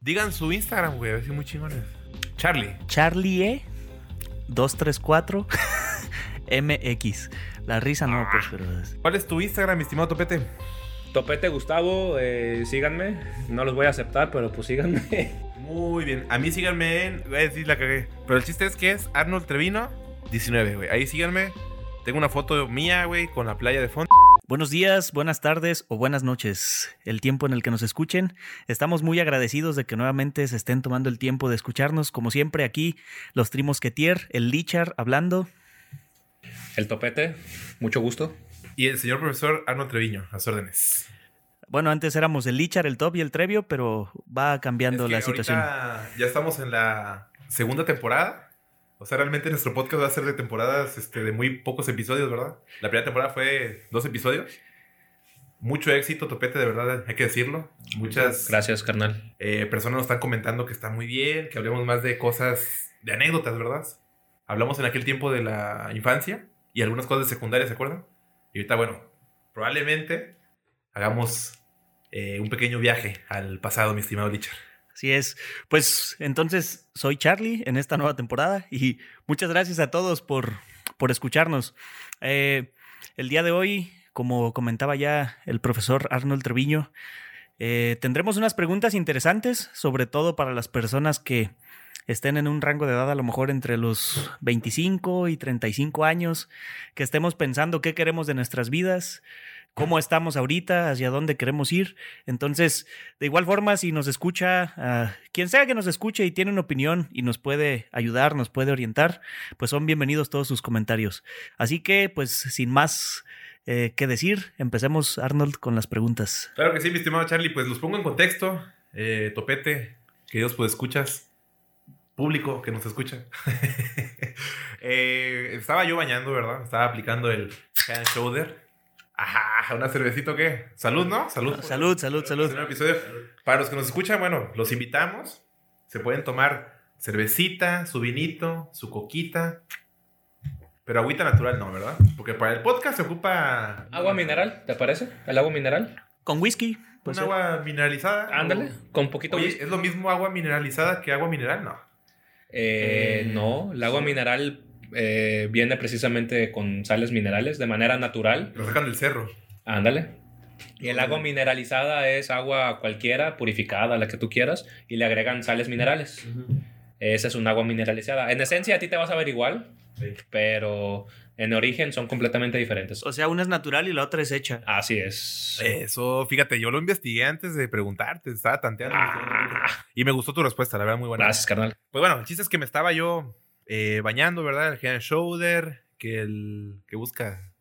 Digan su Instagram, güey, a ver si muy chingones. Charlie. Charlie E 234 MX. La risa no, pues, pero. es- ¿Cuál es tu Instagram, mi estimado Topete? Topete Gustavo, eh, síganme. No los voy a aceptar, pero pues síganme. Muy bien. A mí síganme en. Voy a decir la cagué. Pero el chiste es que es Arnold Trevino 19, güey. Ahí síganme. Tengo una foto mía, güey, con la playa de fondo. Buenos días, buenas tardes o buenas noches. El tiempo en el que nos escuchen. Estamos muy agradecidos de que nuevamente se estén tomando el tiempo de escucharnos. Como siempre, aquí los Trimosquetier, el Lichar hablando. El Topete, mucho gusto. Y el señor profesor Arnold Treviño, a sus órdenes. Bueno, antes éramos el Lichar, el Top y el Trevio, pero va cambiando Es que la situación. ahorita Ya estamos en la segunda temporada. O sea, realmente nuestro podcast va a ser de temporadas este, de muy pocos episodios, ¿verdad? La primera temporada fue dos episodios. Mucho éxito, Topete, de verdad, hay que decirlo. Muchas Gracias, carnal. eh, personas nos están comentando que está muy bien, que hablemos más de cosas, de anécdotas, ¿verdad? Hablamos en aquel tiempo de la infancia y algunas cosas de secundaria, ¿se acuerdan? Y ahorita, bueno, probablemente hagamos eh, un pequeño viaje al pasado, mi estimado Lichar. Así es. Pues entonces soy Charlie en esta nueva temporada y muchas gracias a todos por, por escucharnos. Eh, el día de hoy, como comentaba ya el profesor Arnold Treviño, eh, tendremos unas preguntas interesantes, sobre todo para las personas que estén en un rango de edad a lo mejor entre los 25 y 35 años, que estemos pensando qué queremos de nuestras vidas, cómo estamos ahorita, hacia dónde queremos ir. Entonces, de igual forma, si nos escucha, ah, quien sea que nos escuche y tiene una opinión y nos puede ayudar, nos puede orientar, pues son bienvenidos todos sus comentarios. Así que, pues, sin más eh, que decir, empecemos, Arnold, con las preguntas. Claro que sí, mi estimado Charlie, pues los pongo en contexto. Eh, topete, queridos pues escuchas, público que nos escucha. Eh, estaba yo bañando, ¿verdad? Estaba aplicando el shoulder. Ajá, una cervecita, ¿qué? Salud, ¿no? Salud. Salud, salud, salud. Un episodio. Para los que nos escuchan, bueno, los invitamos. Se pueden tomar cervecita, su vinito, su coquita. Pero agüita natural no, ¿verdad? Porque para el podcast se ocupa... Agua mineral, ¿te parece? ¿El agua mineral? Con whisky. Pues, un agua mineralizada. Ándale, o- con poquito Oye, whisky. ¿es lo mismo agua mineralizada que agua mineral? No. Eh, Eh, no, el agua sí. mineral eh, viene precisamente con sales minerales de manera natural. Lo sacan del cerro. Ándale. Y el agua mineralizada es agua cualquiera, purificada, la que tú quieras, y le agregan sales minerales. Esa es un agua mineralizada. En esencia a ti te vas a ver igual, Sí. pero en origen son completamente diferentes. o sea, una es natural y la otra es hecha. Así es. Eso, fíjate, yo lo investigué antes de preguntarte. Estaba tanteando. Ah. Y me gustó tu respuesta, la verdad, muy buena. Gracias, carnal. Pues bueno, el chiste es que me estaba yo eh, bañando, ¿verdad? El head shoulder, que el que busca.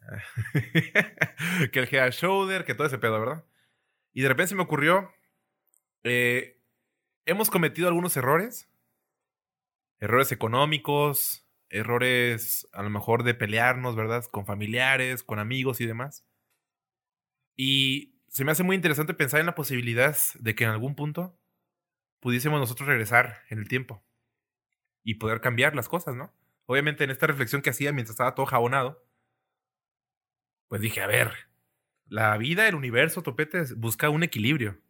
que el head shoulder, que todo ese pedo, ¿verdad? Y de repente se me ocurrió. eh, hemos cometido algunos errores. Errores económicos, errores a lo mejor de pelearnos, ¿verdad? Con familiares, con amigos y demás. Y se me hace muy interesante pensar en la posibilidad de que en algún punto pudiésemos nosotros regresar en el tiempo y poder cambiar las cosas, ¿no? Obviamente en esta reflexión que hacía mientras estaba todo jabonado, pues dije, a ver, la vida, el universo, topetes, busca un equilibrio.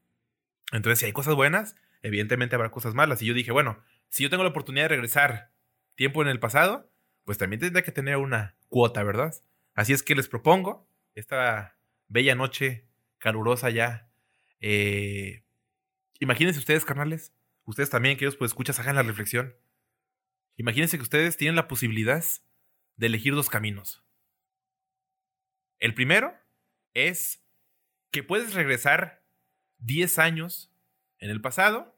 Entonces, si hay cosas buenas, evidentemente habrá cosas malas. Y yo dije, bueno, si yo tengo la oportunidad de regresar tiempo en el pasado, pues también tendría que tener una cuota, ¿verdad? Así es que les propongo esta bella noche calurosa ya. eh, imagínense ustedes, carnales, ustedes también, queridos, pues escuchas, hagan la reflexión. Imagínense que ustedes tienen la posibilidad de elegir dos caminos. El primero es que puedes regresar 10 años en el pasado.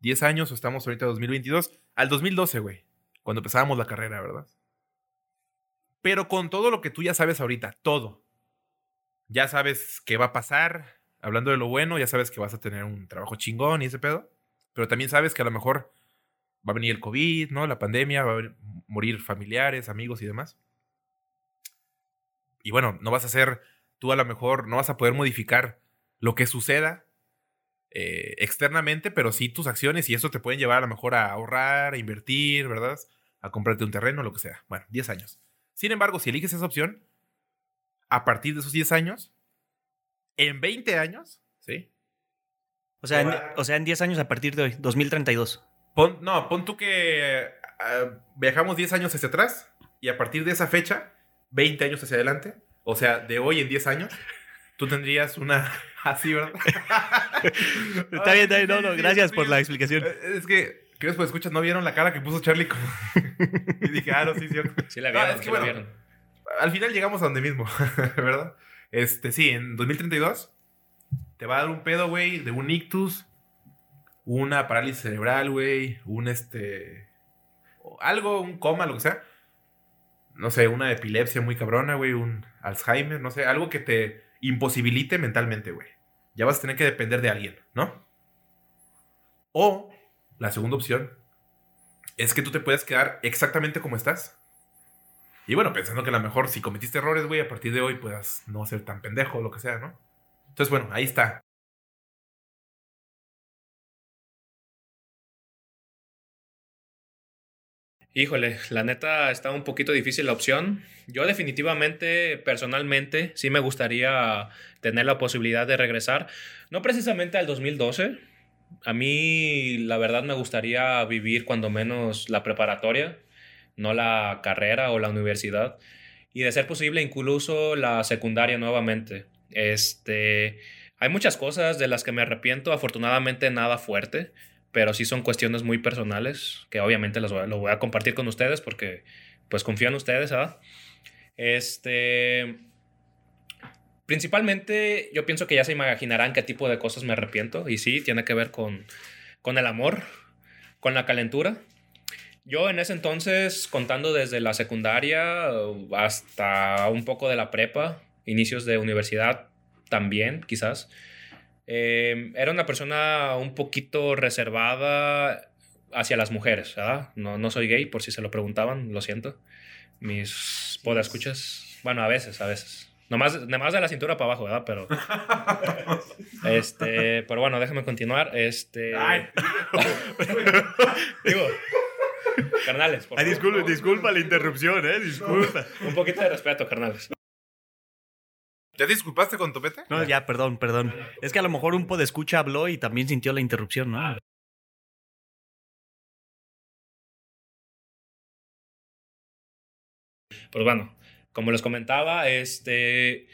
10 años, o estamos ahorita en 2022, al 2012, güey, cuando empezábamos la carrera, ¿verdad? Pero con todo lo que tú ya sabes ahorita, todo. Ya sabes qué va a pasar, hablando de lo bueno, ya sabes que vas a tener un trabajo chingón y ese pedo. Pero también sabes que a lo mejor va a venir el COVID, ¿no? La pandemia, va a venir- morir familiares, amigos y demás. Y bueno, no vas a hacer, tú a lo mejor no vas a poder modificar lo que suceda eh, externamente, pero sí tus acciones y eso te pueden llevar a lo mejor a ahorrar, a invertir, ¿verdad? A comprarte un terreno, lo que sea. Bueno, 10 años. Sin embargo, si eliges esa opción, a partir de esos 10 años, en 20 años, ¿sí? O sea, en, o sea, en 10 años a partir de hoy, 2032. Pon, no, pon tú que ah, viajamos 10 años hacia atrás y a partir de esa fecha, 20 años hacia adelante, o sea, de hoy en 10 años, tú tendrías una... Así, ¿verdad? Está bien, está bien. No, no, gracias por la explicación. Eh, Es que, creo que escuchas, no vieron la cara que puso Charlie como... y dije, ah, no, sí, cierto. Sí la No, vieron, es que sí la vieron. Al final llegamos a donde mismo, ¿verdad? Este, sí, en 2032 te va a dar un pedo, güey, de un ictus, una parálisis cerebral, güey, un este... Algo, un coma, lo que sea. No sé, una epilepsia muy cabrona, güey, un Alzheimer, no sé, algo que te imposibilite mentalmente, güey. Ya vas a tener que depender de alguien, ¿no? O la segunda opción es que tú te puedes quedar exactamente como estás. Y bueno, pensando que a lo mejor si cometiste errores, güey, a partir de hoy puedas no ser tan pendejo o lo que sea, ¿no? Entonces, bueno, ahí está. Híjole, la neta está un poquito difícil la opción. Yo definitivamente, personalmente, sí me gustaría tener la posibilidad de regresar. No precisamente al 2012. A mí, la verdad, me gustaría vivir cuando menos la preparatoria, no la carrera o la universidad. Y de ser posible, incluso la secundaria nuevamente. Este, hay muchas cosas de las que me arrepiento, afortunadamente nada fuerte pero sí son cuestiones muy personales que obviamente las voy lo voy a compartir con ustedes porque pues confío en ustedes, ¿verdad? Este, principalmente yo pienso que ya se imaginarán qué tipo de cosas me arrepiento y sí, tiene que ver con, con el amor, con la calentura. Yo en ese entonces, contando desde la secundaria hasta un poco de la prepa, inicios de universidad también, quizás, eh, era una persona un poquito reservada hacia las mujeres, ¿verdad? No, no soy gay, por si se lo preguntaban, lo siento. Mis escuchas, bueno, a veces, a veces. Nomás, nomás de la cintura para abajo, ¿verdad? Pero. Este. Pero bueno, déjame continuar. Este. Ay. Digo. Carnales, por favor. disculpa la interrupción, ¿eh? Disculpa. Un poquito de respeto, carnales. ¿Ya te disculpaste con Topete? No, ya, perdón, perdón. Es que a lo mejor un escucha habló y también sintió la interrupción, ¿no? Pues bueno, como les comentaba, este.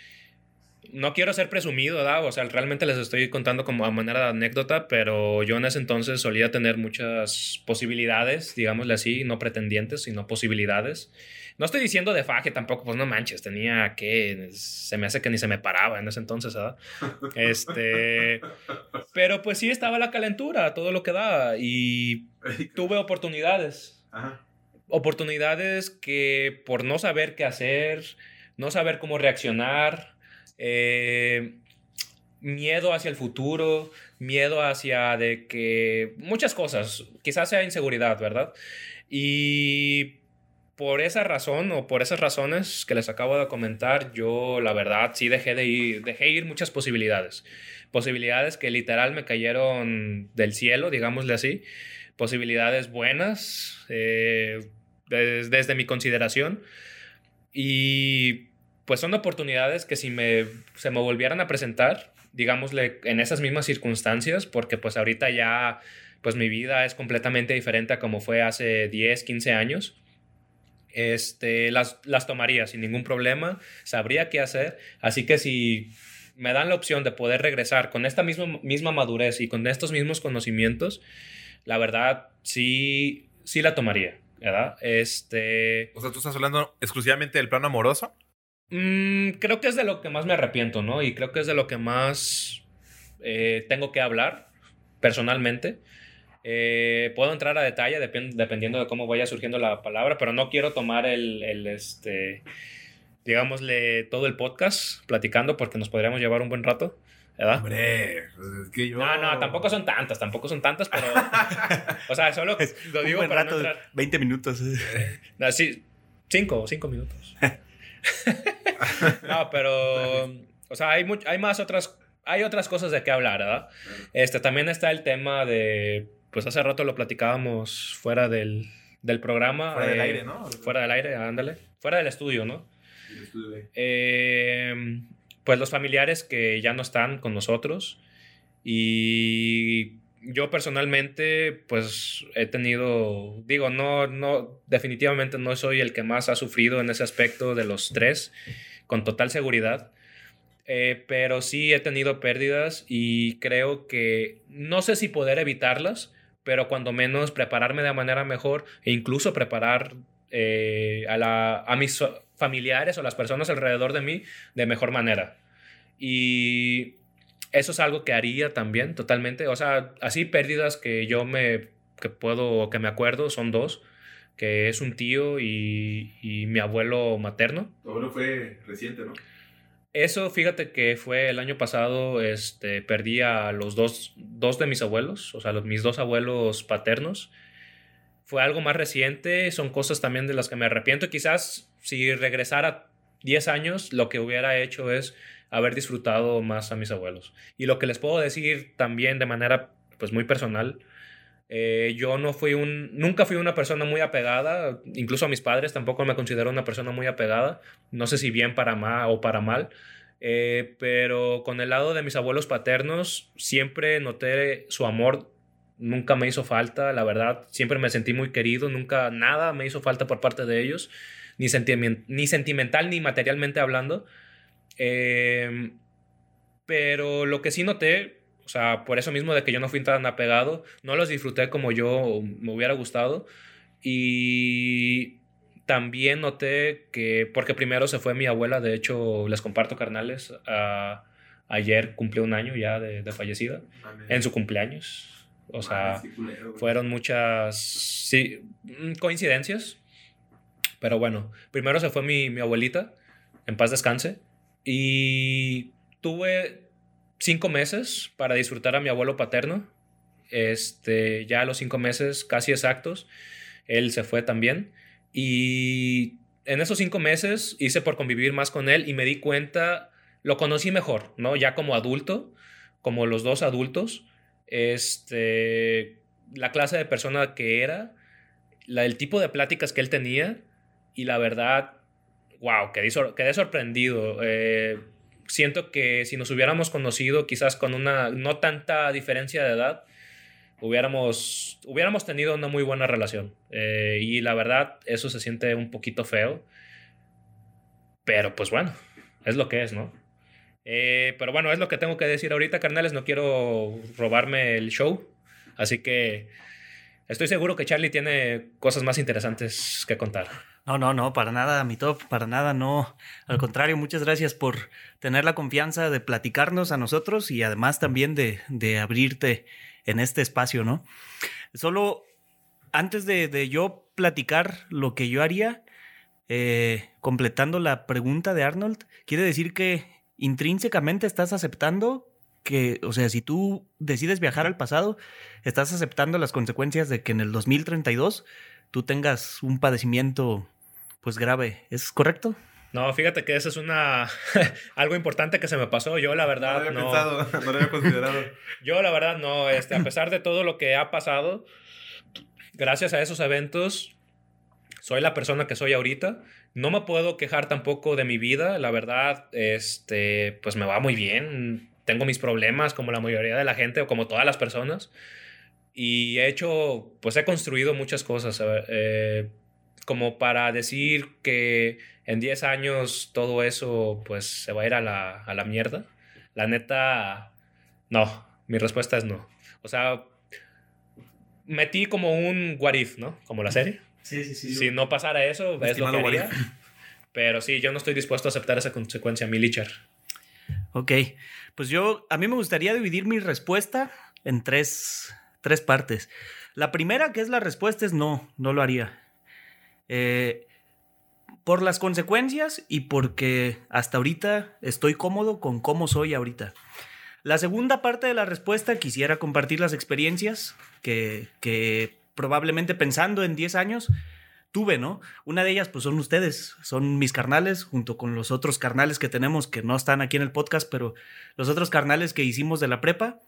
No quiero ser presumido, ¿verdad? O sea, realmente les estoy contando como a manera de anécdota, pero yo en ese entonces solía tener muchas posibilidades, digámosle así, no pretendientes, sino posibilidades. No estoy diciendo de faje tampoco, pues no manches, tenía que. Se me hace que ni se me paraba en ese entonces, ¿verdad? Este. Pero pues sí estaba la calentura, todo lo que da, y tuve oportunidades Ajá. oportunidades que por no saber qué hacer, no saber cómo reaccionar, eh, miedo hacia el futuro, miedo hacia de que muchas cosas, quizás sea inseguridad, ¿verdad? Y por esa razón o por esas razones que les acabo de comentar, yo la verdad sí dejé de ir, dejé ir muchas posibilidades. Posibilidades que literal me cayeron del cielo, digámosle así. Posibilidades buenas eh, des- desde mi consideración. Y pues son oportunidades que si me, se me volvieran a presentar, digámosle, en esas mismas circunstancias, porque pues ahorita ya, pues mi vida es completamente diferente a como fue hace 10, 15 años. Este, las, las tomaría sin ningún problema, sabría qué hacer, así que si me dan la opción de poder regresar con esta misma, misma madurez y con estos mismos conocimientos, la verdad sí, sí la tomaría, ¿verdad? Este, O sea, tú estás hablando exclusivamente del plano amoroso. Mm, creo que es de lo que más me arrepiento, ¿no? Y creo que es de lo que más eh, tengo que hablar personalmente. Eh, puedo entrar a detalle depen- dependiendo de cómo vaya surgiendo la palabra, pero no quiero tomar el, el, este, digámosle, todo el podcast platicando porque nos podríamos llevar un buen rato, ¿verdad? Hombre, pues es que yo. No, no, tampoco son tantas, tampoco son tantas, pero, o sea, solo lo Un digo buen para rato, no entrar. 20 minutos. No, sí, cinco, cinco minutos. no, pero, o sea, hay, much- hay más otras, hay otras cosas de qué hablar, ¿verdad? Este, también está el tema de, pues hace rato lo platicábamos fuera del, del programa. Fuera del eh, aire, ¿no? Fuera del aire, ándale. Fuera del estudio, ¿no? Eh, pues los familiares que ya no están con nosotros Y yo personalmente, pues he tenido, digo, no, no, definitivamente no soy el que más ha sufrido en ese aspecto de los tres, con total seguridad. Eh, pero sí he tenido pérdidas y creo que no sé si poder evitarlas, pero cuando menos prepararme de manera mejor e incluso preparar eh, a, la, a mis familiares o las personas alrededor de mí de mejor manera. Y eso es algo que haría también totalmente. O sea, así pérdidas que yo me que puedo que me acuerdo son dos, que es un tío y, y mi abuelo materno. Tu abuelo fue reciente, ¿no? Eso, fíjate que fue el año pasado, este, perdí a los dos, dos de mis abuelos, o sea, los, mis dos abuelos paternos. Fue algo más reciente, son cosas también de las que me arrepiento. Quizás si regresara 10 años, lo que hubiera hecho es haber disfrutado más a mis abuelos. Y lo que les puedo decir también de manera pues muy personal, eh, yo no fui un, nunca fui una persona muy apegada, incluso a mis padres tampoco me considero una persona muy apegada, no sé si bien para mal o para mal, eh, pero con el lado de mis abuelos paternos siempre noté su amor, nunca me hizo falta, la verdad, siempre me sentí muy querido, nunca nada me hizo falta por parte de ellos, ni, ni sentimental ni materialmente hablando. Eh, pero lo que sí noté o sea, por eso mismo de que yo no fui tan apegado, no los disfruté como yo me hubiera gustado. Y también noté que, porque primero se fue mi abuela, de hecho, les comparto carnales, ayer cumplió un año ya de, fallecida, en su cumpleaños. O sea, fueron muchas sí, mm, coincidencias. Pero bueno, primero se fue mi, mi abuelita, en paz descanse. Y tuve cinco meses para disfrutar a mi abuelo paterno. Este, ya a los cinco meses casi exactos, él se fue también. Y en esos cinco meses hice por convivir más con él y me di cuenta, lo conocí mejor, ¿no? Ya como adulto, como los dos adultos, este, la clase de persona que era, la, el tipo de pláticas que él tenía y la verdad, wow, quedé, quedé sorprendido. Eh, siento que si nos hubiéramos conocido quizás con una no tanta diferencia de edad, hubiéramos, hubiéramos tenido una muy buena relación. Eh, y la verdad, eso se siente un poquito feo. Pero pues bueno, es lo que es, ¿no? Eh, pero bueno, es lo que tengo que decir ahorita, carnales. No quiero robarme el show. Así que estoy seguro que Charlie tiene cosas más interesantes que contar. No, no, no, para nada, mi top, para nada, no. Al contrario, muchas gracias por tener la confianza de platicarnos a nosotros y además también de, de abrirte en este espacio, ¿no? Solo antes de, de yo platicar lo que yo haría, eh, completando la pregunta de Arnold, quiere decir que intrínsecamente estás aceptando que, o sea, si tú decides viajar al pasado, estás aceptando las consecuencias de que en el 2032 tú tengas un padecimiento pues grave. ¿Es correcto? No, fíjate que eso es una algo importante que se me pasó. Yo la verdad no, lo había pensado, no lo había considerado. Yo la verdad no, este, a pesar de todo lo que ha pasado, gracias a esos eventos soy la persona que soy ahorita. No me puedo quejar tampoco de mi vida, la verdad, este, pues me va muy bien. Tengo mis problemas como la mayoría de la gente o como todas las personas. Y he hecho, pues he construido muchas cosas. Eh, como para decir que en 10 años todo eso pues se va a ir a la, a la mierda. La neta, no, mi respuesta es no. O sea, metí como un what if, ¿no? Como la serie. Sí, sí, sí. Si no pasara eso, es lo que haría. Pero sí, yo no estoy dispuesto a aceptar esa consecuencia, mi Licher. Ok, pues yo, a mí me gustaría dividir mi respuesta en tres, tres partes. La primera, que es la respuesta, es no, no lo haría. Eh, por las consecuencias y porque hasta ahorita estoy cómodo con cómo soy ahorita. La segunda parte de la respuesta quisiera compartir las experiencias que, que probablemente pensando en 10 años tuve, ¿no? Una de ellas pues son ustedes, son mis carnales junto con los otros carnales que tenemos que no están aquí en el podcast, pero los otros carnales que hicimos de la prepa.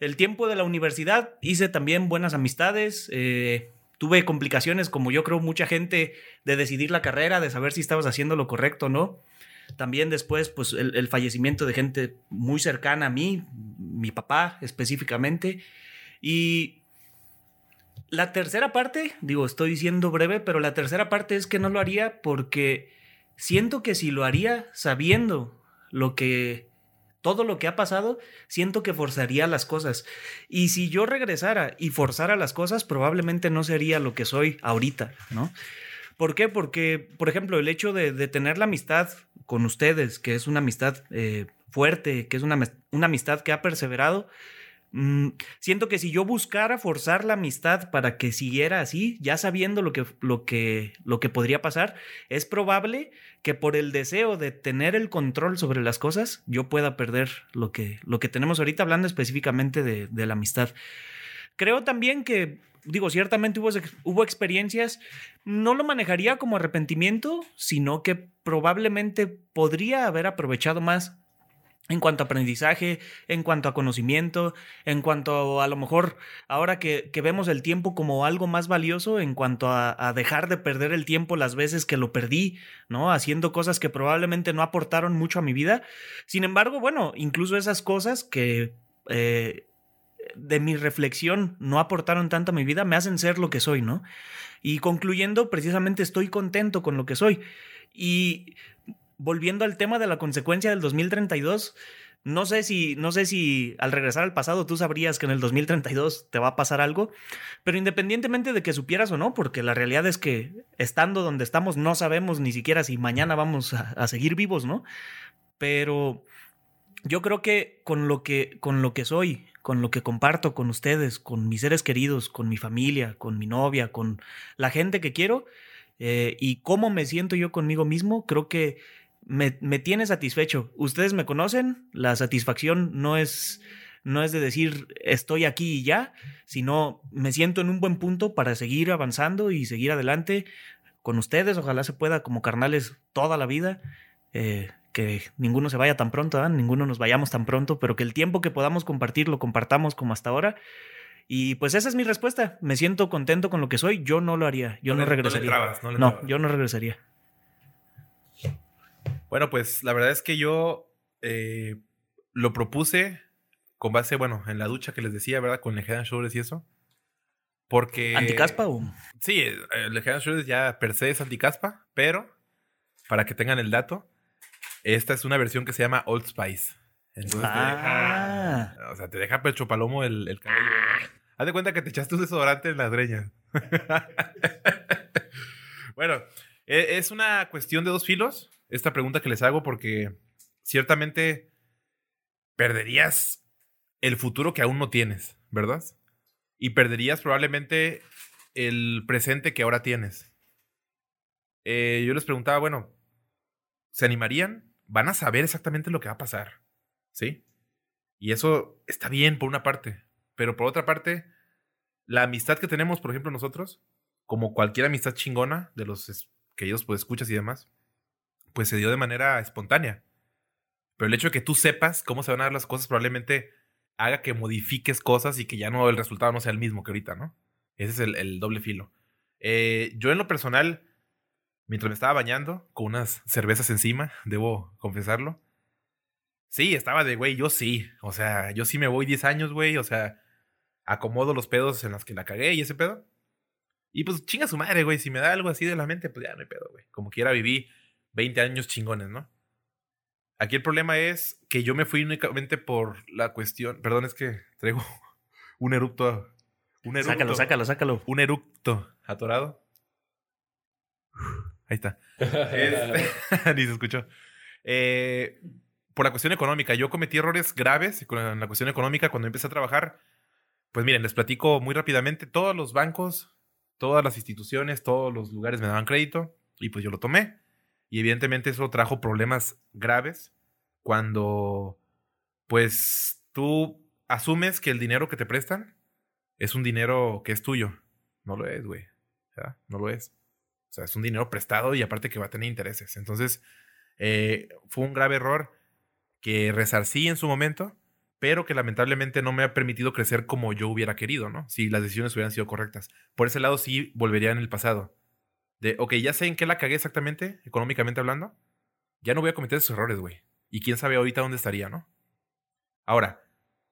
El tiempo de la universidad hice también buenas amistades, eh, tuve complicaciones, como yo creo mucha gente, de decidir la carrera, de saber si estabas haciendo lo correcto o no. También después, pues el, fallecimiento de gente muy cercana a mí mi papá específicamente. Y la tercera parte, digo, estoy siendo breve, pero la tercera parte es que no lo haría porque siento que si lo haría sabiendo lo que todo lo que ha pasado, siento que forzaría las cosas. Y si yo regresara y forzara las cosas, probablemente no sería lo que soy ahorita, ¿no? ¿Por qué? Porque, por ejemplo, el hecho de, tener la amistad con ustedes, que es una amistad eh, fuerte, que es una, una amistad que ha perseverado, Mm, siento que si yo buscara forzar la amistad para que siguiera así, ya sabiendo lo que, lo, que, lo que podría pasar, es probable que por el deseo de tener el control sobre las cosas, yo pueda perder lo que, lo que tenemos ahorita, hablando específicamente de, de la amistad. Creo también que, digo, ciertamente hubo, hubo experiencias, no lo manejaría como arrepentimiento, sino que probablemente podría haber aprovechado más en cuanto a aprendizaje, en cuanto a conocimiento, en cuanto a, lo mejor ahora que, vemos el tiempo como algo más valioso, en cuanto a, dejar de perder el tiempo las veces que lo perdí, ¿no? Haciendo cosas que probablemente no aportaron mucho a mi vida. Sin embargo, bueno, incluso esas cosas que eh, de mi reflexión no aportaron tanto a mi vida me hacen ser lo que soy, ¿no? Y concluyendo, precisamente estoy contento con lo que soy. Y volviendo al tema de la consecuencia del 2032, no sé si, no sé si al regresar al pasado tú sabrías que en el 2032 te va a pasar algo, pero independientemente de que supieras o no, porque la realidad es que estando donde estamos no sabemos ni siquiera si mañana vamos a, seguir vivos, ¿no? Pero yo creo que con lo que, con lo que soy, con lo que comparto con ustedes, con mis seres queridos, con mi familia, con mi novia, con la gente que quiero eh, y cómo me siento yo conmigo mismo, creo que me, tiene satisfecho. Ustedes me conocen, la satisfacción no es, no es de decir estoy aquí y ya, sino me siento en un buen punto para seguir avanzando y seguir adelante con ustedes. Ojalá se pueda como carnales toda la vida. Eh, que ninguno se vaya tan pronto, ninguno nos vayamos tan pronto, pero que el tiempo que podamos compartir lo compartamos como hasta ahora. Y pues esa es mi respuesta. Me siento contento con lo que soy. Yo no lo haría. Yo no, regresaría. no yo no regresaría. Bueno, pues la verdad es que yo eh, lo propuse con base, bueno, en la ducha que les decía, ¿verdad? Con el Head and Shoulders y eso. Porque. ¿Anticaspa o.? Sí, el Head and Shoulders ya per se es anticaspa, pero para que tengan el dato, esta es una versión que se llama Old Spice. Entonces ah. o sea, te deja pecho palomo el, el cabello. Haz de cuenta que te echaste un desodorante en las greñas. bueno, e, es una cuestión de dos filos esta pregunta que les hago porque ciertamente perderías el futuro que aún no tienes, ¿verdad? Y perderías probablemente el presente que ahora tienes. Eh, yo les preguntaba, bueno, ¿se animarían? Van a saber exactamente lo que va a pasar, ¿sí? Y eso está bien por una parte, pero por otra parte, la amistad que tenemos, por ejemplo, nosotros, como cualquier amistad chingona de los que ellos pues escuchas y demás, pues se dio de manera espontánea. Pero el hecho de que tú sepas cómo se van a dar las cosas probablemente haga que modifiques cosas y que ya no el resultado no sea el mismo que ahorita, ¿no? Ese es el, doble filo. Eh, yo en lo personal, mientras me estaba bañando, con unas cervezas encima, debo confesarlo. Sí, estaba de, güey, yo sí. O sea, yo sí me voy 10 años, güey. O sea, acomodo los pedos en los que la cagué y ese pedo. Y pues chinga su madre, güey. Si me da algo así de la mente, pues ya no hay pedo, güey. Como quiera viví 20 años chingones, ¿no? Aquí el problema es que yo me fui únicamente por la cuestión. Perdón, es que traigo un erupto. Un eructo, sácalo, sácalo, sácalo. Un eructo atorado. Ahí está. Este, ni se escuchó. Eh, por la cuestión económica. Yo cometí errores graves con la cuestión económica cuando empecé a trabajar. Pues miren, les platico muy rápidamente. Todos los bancos, todas las instituciones, todos los lugares me daban crédito y pues yo lo tomé. Y evidentemente eso trajo problemas graves cuando, pues, tú asumes que el dinero que te prestan es un dinero que es tuyo. No lo es, güey. No lo es. O sea, es un dinero prestado y aparte que va a tener intereses. Entonces, eh, fue un grave error que resarcí en su momento, pero que lamentablemente no me ha permitido crecer como yo hubiera querido, ¿no? Si las decisiones hubieran sido correctas. Por ese lado sí volvería en el pasado. De, ok, ya sé en qué la cagué exactamente, económicamente hablando. Ya no voy a cometer esos errores, güey. Y quién sabe ahorita dónde estaría, ¿no? Ahora,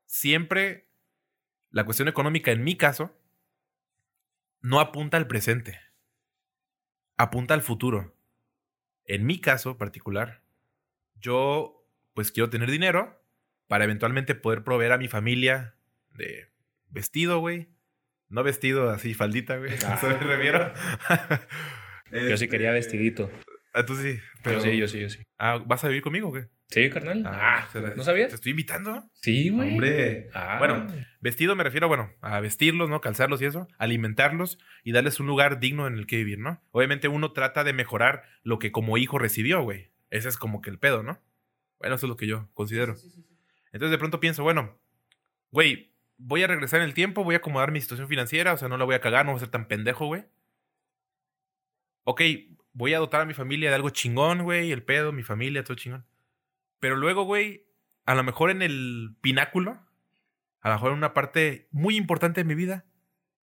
siempre la cuestión económica, en mi caso, no apunta al presente, apunta al futuro. En mi caso particular, yo pues quiero tener dinero para eventualmente poder proveer a mi familia de vestido, güey. No vestido así, faldita, güey. Ah. ¿Se me refiero? Yo sí quería Este, vestidito. Ah, tú sí. Pero sí, yo sí, yo sí. Ah, ¿vas a vivir conmigo o qué? Sí, carnal. Ah, será- ¿no sabías? ¿Te estoy invitando? Sí, güey. Hombre. Ah. Bueno, vestido me refiero, bueno, a vestirlos, ¿no? Calzarlos y eso, alimentarlos y darles un lugar digno en el que vivir, ¿no? Obviamente uno trata de mejorar lo que como hijo recibió, güey. Ese es como que el pedo, ¿no? Bueno, eso es lo que yo considero. Entonces de pronto pienso, bueno, güey, voy a regresar en el tiempo, voy a acomodar mi situación financiera, o sea, no la voy a cagar, no voy a ser tan pendejo, güey. Ok, voy a dotar a mi familia de algo chingón, güey, el pedo, mi familia, todo chingón. Pero luego, güey, a lo mejor en el pináculo, a lo mejor en una parte muy importante de mi vida,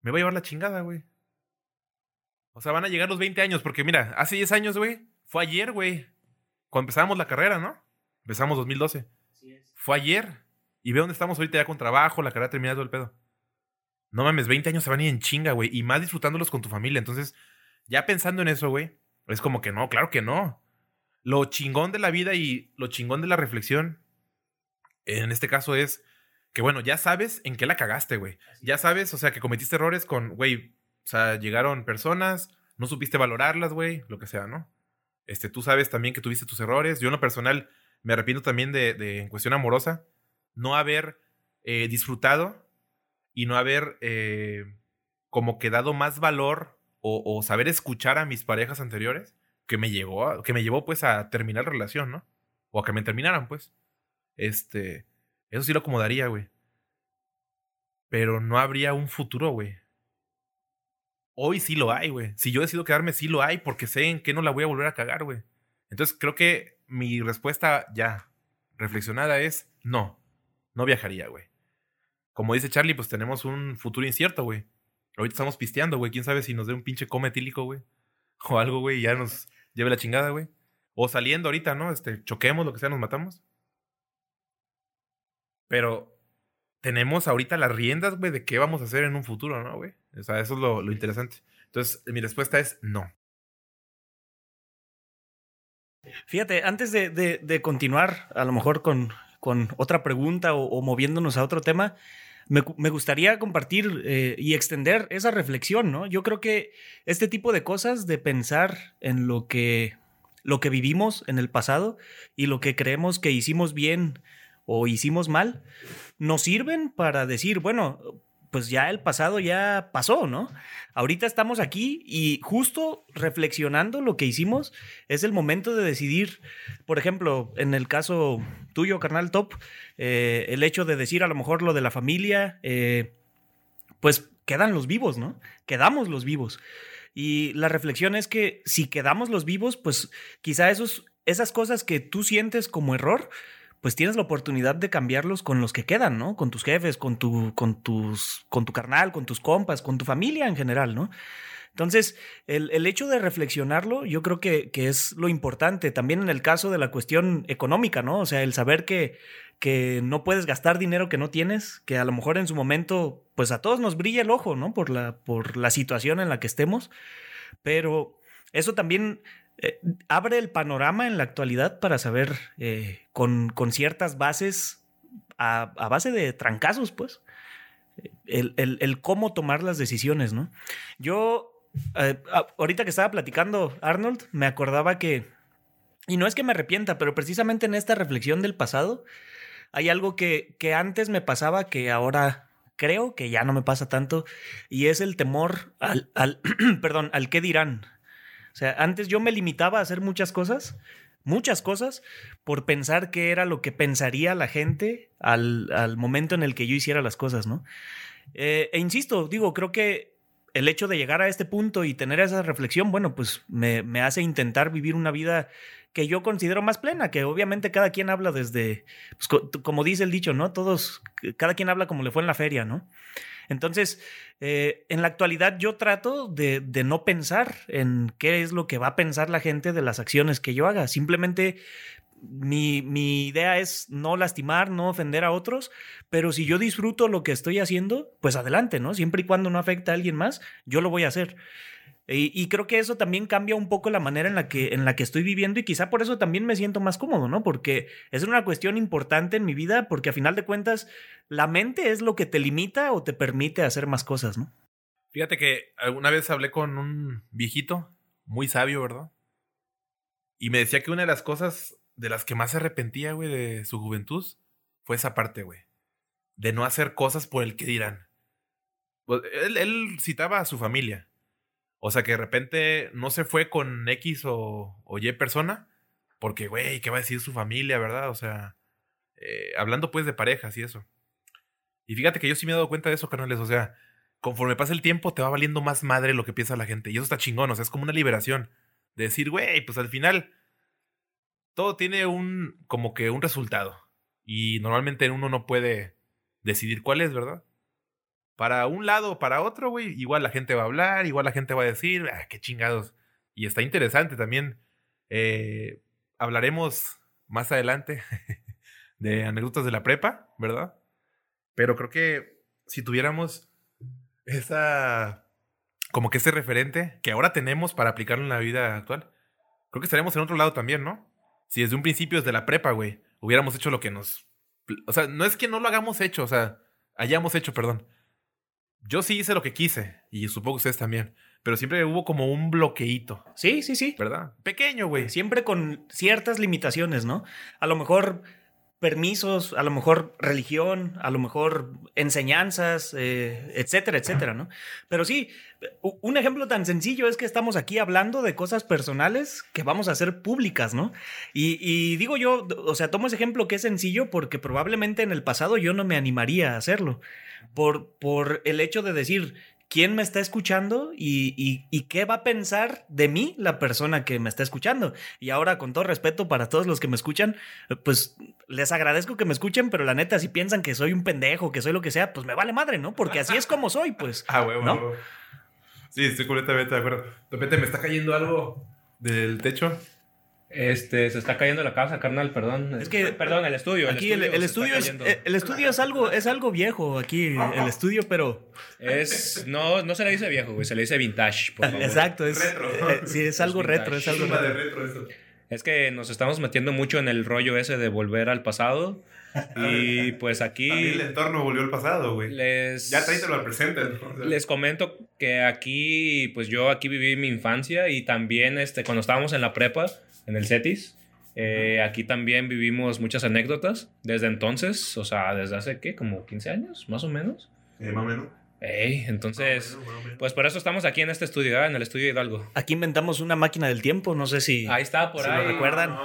me va a llevar la chingada, güey. O sea, van a llegar los 20 años, porque mira, hace 10 años, güey, fue ayer, güey, cuando empezábamos la carrera, ¿no? Empezamos 2012. Fue ayer. Y ve dónde estamos ahorita ya con trabajo, la carrera terminada, todo el pedo. No mames, 20 años se van a ir en chinga, güey. Y más disfrutándolos con tu familia. Entonces, ya pensando en eso, güey, es como que no, claro que no. Lo chingón de la vida y lo chingón de la reflexión, en este caso es que, bueno, ya sabes en qué la cagaste, güey. Ya sabes, o sea, que cometiste errores con, güey, o sea, llegaron personas, no supiste valorarlas, güey, lo que sea, ¿no? Este, tú sabes también que tuviste tus errores. Yo en lo personal me arrepiento también de, de en cuestión amorosa, no haber eh, disfrutado y no haber eh, como que dado más valor o, saber escuchar a mis parejas anteriores que me llegó, que me llevó pues a terminar la relación, ¿no? O a que me terminaran, pues. Este, eso sí lo acomodaría, güey. Pero no habría un futuro, güey. Hoy sí lo hay, güey. Si yo decido quedarme, sí lo hay, porque sé en qué no la voy a volver a cagar, güey. Entonces creo que mi respuesta ya reflexionada es no. No viajaría, güey. Como dice Charlie, pues tenemos un futuro incierto, güey. Ahorita estamos pisteando, güey. Quién sabe si nos dé un pinche coma etílico, güey. O algo, güey, y ya nos lleve la chingada, güey. O saliendo ahorita, ¿no? Este, choquemos, lo que sea, nos matamos. Pero tenemos ahorita las riendas, güey, de qué vamos a hacer en un futuro, ¿no, güey? O sea, eso es lo, lo interesante. Entonces, mi respuesta es no. Fíjate, antes de, de- continuar, a lo mejor con, con otra pregunta o moviéndonos a otro tema, me, me gustaría compartir eh, y extender esa reflexión, ¿no? Yo creo que este tipo de cosas, de pensar en lo que, lo que vivimos en el pasado y lo que creemos que hicimos bien o hicimos mal, nos sirven para decir, bueno, pues ya el pasado ya pasó, ¿no? Ahorita estamos aquí y justo reflexionando lo que hicimos, es el momento de decidir, por ejemplo, en el caso tuyo, carnal top, eh, el hecho de decir a lo mejor lo de la familia, eh, pues quedan los vivos, ¿no? Quedamos los vivos. Y la reflexión es que si quedamos los vivos, pues quizá esos, esas cosas que tú sientes como error, pues tienes la oportunidad de cambiarlos con los que quedan, ¿no? Con tus jefes, con tu, con tus, con tu carnal, con tus compas, con tu familia en general, ¿no? Entonces, el, el hecho de reflexionarlo, yo creo que, que es lo importante. También en el caso de la cuestión económica, ¿no? O sea, el saber que, que no puedes gastar dinero que no tienes, que a lo mejor en su momento, pues a todos nos brilla el ojo, ¿no? Por la, por la situación en la que estemos. Pero eso también eh, abre el panorama en la actualidad para saber eh, con, con ciertas bases, a, base de trancazos, pues, el, el- el cómo tomar las decisiones, ¿no? Yo, eh, ahorita que estaba platicando Arnold, me acordaba que, y no es que me arrepienta, pero precisamente en esta reflexión del pasado, hay algo que, que antes me pasaba que ahora creo que ya no me pasa tanto, y es el temor al, al perdón, al qué dirán. O sea, antes yo me limitaba a hacer muchas cosas, muchas cosas, por pensar qué era lo que pensaría la gente al, al momento en el que yo hiciera las cosas, ¿no? Eh, e insisto, digo, creo que el hecho de llegar a este punto y tener esa reflexión, bueno, pues me, me hace intentar vivir una vida que yo considero más plena, que obviamente cada quien habla desde, pues, co- como dice el dicho, ¿no? Todos, cada quien habla como le fue en la feria, ¿no? Entonces, eh, en la actualidad yo trato de, de no pensar en qué es lo que va a pensar la gente de las acciones que yo haga. Simplemente mi, mi, idea es no lastimar, no ofender a otros, pero si yo disfruto lo que estoy haciendo, pues adelante, ¿no? Siempre y cuando no afecte a alguien más, yo lo voy a hacer. Y, creo que eso también cambia un poco la manera en la, que, en la que estoy viviendo y quizá por eso también me siento más cómodo, ¿no? Porque es una cuestión importante en mi vida porque a final de cuentas la mente es lo que te limita o te permite hacer más cosas, ¿no? Fíjate que alguna vez hablé con un viejito muy sabio, ¿verdad? Y me decía que una de las cosas de las que más se arrepentía, güey, de su juventud fue esa parte, güey. De no hacer cosas por el que dirán. Pues, él citaba a su familia o sea, que de repente no se fue con X o, Y persona, porque, güey, ¿qué va a decir su familia, verdad? O sea, eh, hablando pues de parejas y eso. Y fíjate que yo sí me he dado cuenta de eso, canales. O sea, conforme pasa el tiempo, te va valiendo más madre lo que piensa la gente. Y eso está chingón, o sea, es como una liberación. De decir, güey, pues al final, todo tiene un, como que un resultado. Y normalmente uno no puede decidir cuál es, ¿verdad? Para un lado o para otro, güey, igual la gente va a hablar, igual la gente va a decir, ah, qué chingados. Y está interesante también. Eh, hablaremos más adelante de anécdotas de la prepa, ¿verdad? Pero creo que si tuviéramos esa, como que ese referente que ahora tenemos para aplicarlo en la vida actual, creo que estaríamos en otro lado también, ¿no? Si desde un principio, desde la prepa, güey, hubiéramos hecho lo que nos... O sea, no es que no lo hagamos hecho, o sea, hayamos hecho, perdón yo sí hice lo que quise y supongo que ustedes también. Pero siempre hubo como un bloqueíto. Sí, sí, sí. ¿Verdad? Pequeño, güey. Siempre con ciertas limitaciones, ¿no? A lo mejor permisos, a lo mejor religión, a lo mejor enseñanzas, eh, etcétera, etcétera, ¿no? Pero sí, un ejemplo tan sencillo es que estamos aquí hablando de cosas personales que vamos a hacer públicas, ¿no? Y, y, digo yo, o sea, tomo ese ejemplo que es sencillo porque probablemente en el pasado yo no me animaría a hacerlo, por, por el hecho de decir, quién me está escuchando y, qué va a pensar de mí la persona que me está escuchando. Y ahora, con todo respeto para todos los que me escuchan, pues les agradezco que me escuchen, pero la neta, si piensan que soy un pendejo, que soy lo que sea, pues me vale madre, ¿no? Porque así es como soy, pues. Ah, huevo, ¿no? Sí, estoy completamente de acuerdo. De repente me está cayendo algo del techo. Este, se está cayendo la casa, carnal, perdón. Es que, perdón, el estudio. Aquí el estudio, es, el estudio es algo, es algo viejo, aquí el estudio, pero... Es, no, no se le dice viejo, güey, se le dice vintage, por favor. Exacto, es, retro. Eh, sí, es algo retro, es algo retro. Es que nos estamos metiendo mucho en el rollo ese de volver al pasado. Y pues aquí. el entorno volvió al pasado, güey. Les. Ya tráetelo al presente. Les comento que aquí, pues yo aquí viví mi infancia y también este, cuando estábamos en la prepa, en el CETIS. Eh, aquí también vivimos muchas anécdotas desde entonces, o sea, desde hace, ¿qué? Como 15 años, más o menos. Eh, más o menos. Ey, entonces, pues por eso estamos aquí en este estudio, en el estudio Hidalgo. Aquí inventamos una máquina del tiempo, no sé si. Ahí está, por ahí. lo recuerdan.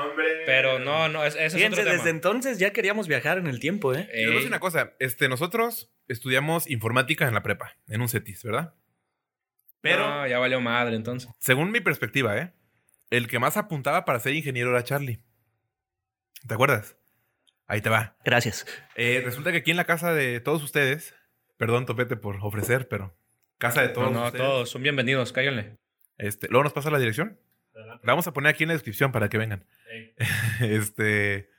Pero no, no, es, es Fíjense, desde entonces ya queríamos viajar en el tiempo, ¿eh? Ey. decir una cosa, este, nosotros estudiamos informática en la prepa, en un CETIS, ¿verdad? Pero. No, ya valió madre entonces. Según mi perspectiva, ¿eh? El que más apuntaba para ser ingeniero era Charlie. ¿Te acuerdas? Ahí te va. Gracias. Eh, resulta que aquí en la casa de todos ustedes, perdón, Topete, por ofrecer, pero casa de todos. No, no, todos son bienvenidos, cáiganle. Este, luego nos pasa la dirección. La vamos a poner aquí en la descripción para que vengan. este.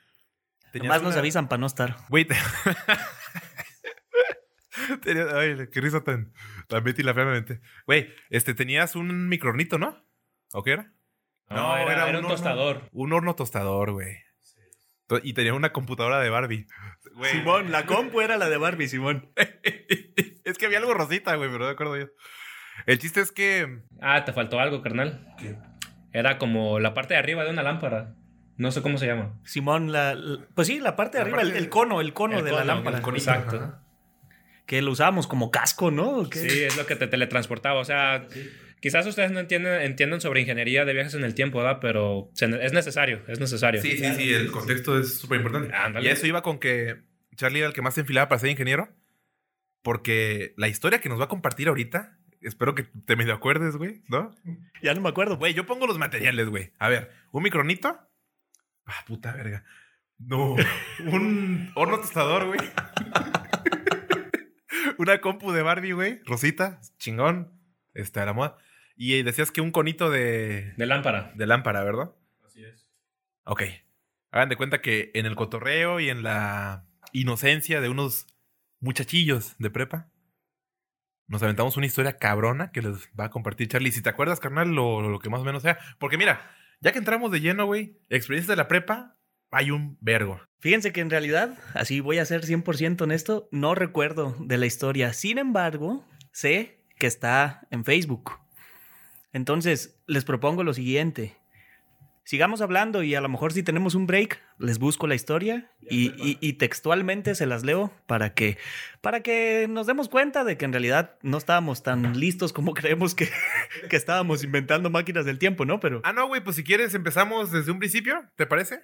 Más nos avisan para no estar. Güey. Ay, qué risa tan, tan Betty la. Güey, este, tenías un micronito, ¿no? ¿O qué era? No, era, un, tostador. un horno tostador, güey. Y tenía una computadora de Barbie. Simón, la compu era la de Barbie, Simón. es que había algo rosita, güey, pero no me acuerdo yo. El chiste es que. Ah, te faltó algo, carnal. ¿Qué? Era como la parte de arriba de una lámpara. No sé cómo se llama. Simón, la, pues sí, la parte de arriba, el, cono, el cono de la lámpara. Exacto. Que lo usábamos como casco, ¿no? Sí, es lo que te teletransportaba. O sea, Quizás ustedes no entienden, entienden sobre ingeniería de viajes en el tiempo, ¿verdad? Pero es necesario, es necesario. Sí, sí, sí, el contexto es súper importante. Y eso iba con que Charlie era el que más se enfilaba para ser ingeniero. Porque la historia que nos va a compartir ahorita, espero que te medio acuerdes, güey, ¿no? Ya no me acuerdo. Güey, yo pongo los materiales, güey. A ver, un micronito. Ah, puta verga. No, un horno tostador, güey. Una compu de Barbie, güey. Rosita, chingón. Está la moda. Y decías que un conito de. De lámpara. De lámpara, ¿verdad? Así es. Ok. Hagan de cuenta que en el cotorreo y en la inocencia de unos muchachillos de prepa, nos aventamos una historia cabrona que les va a compartir Charlie. Si te acuerdas, carnal, lo, lo que más o menos sea. Porque mira, ya que entramos de lleno, güey, experiencias de la prepa, hay un vergo. Fíjense que en realidad, así voy a ser 100% honesto, no recuerdo de la historia. Sin embargo, sé que está en Facebook. Entonces, les propongo lo siguiente. Sigamos hablando y a lo mejor si tenemos un break, les busco la historia y, y- y textualmente se las leo para que, para que nos demos cuenta de que en realidad no estábamos tan listos como creemos que, que estábamos inventando máquinas del tiempo, ¿no? Pero Ah, no, güey, pues si quieres empezamos desde un principio, ¿te parece?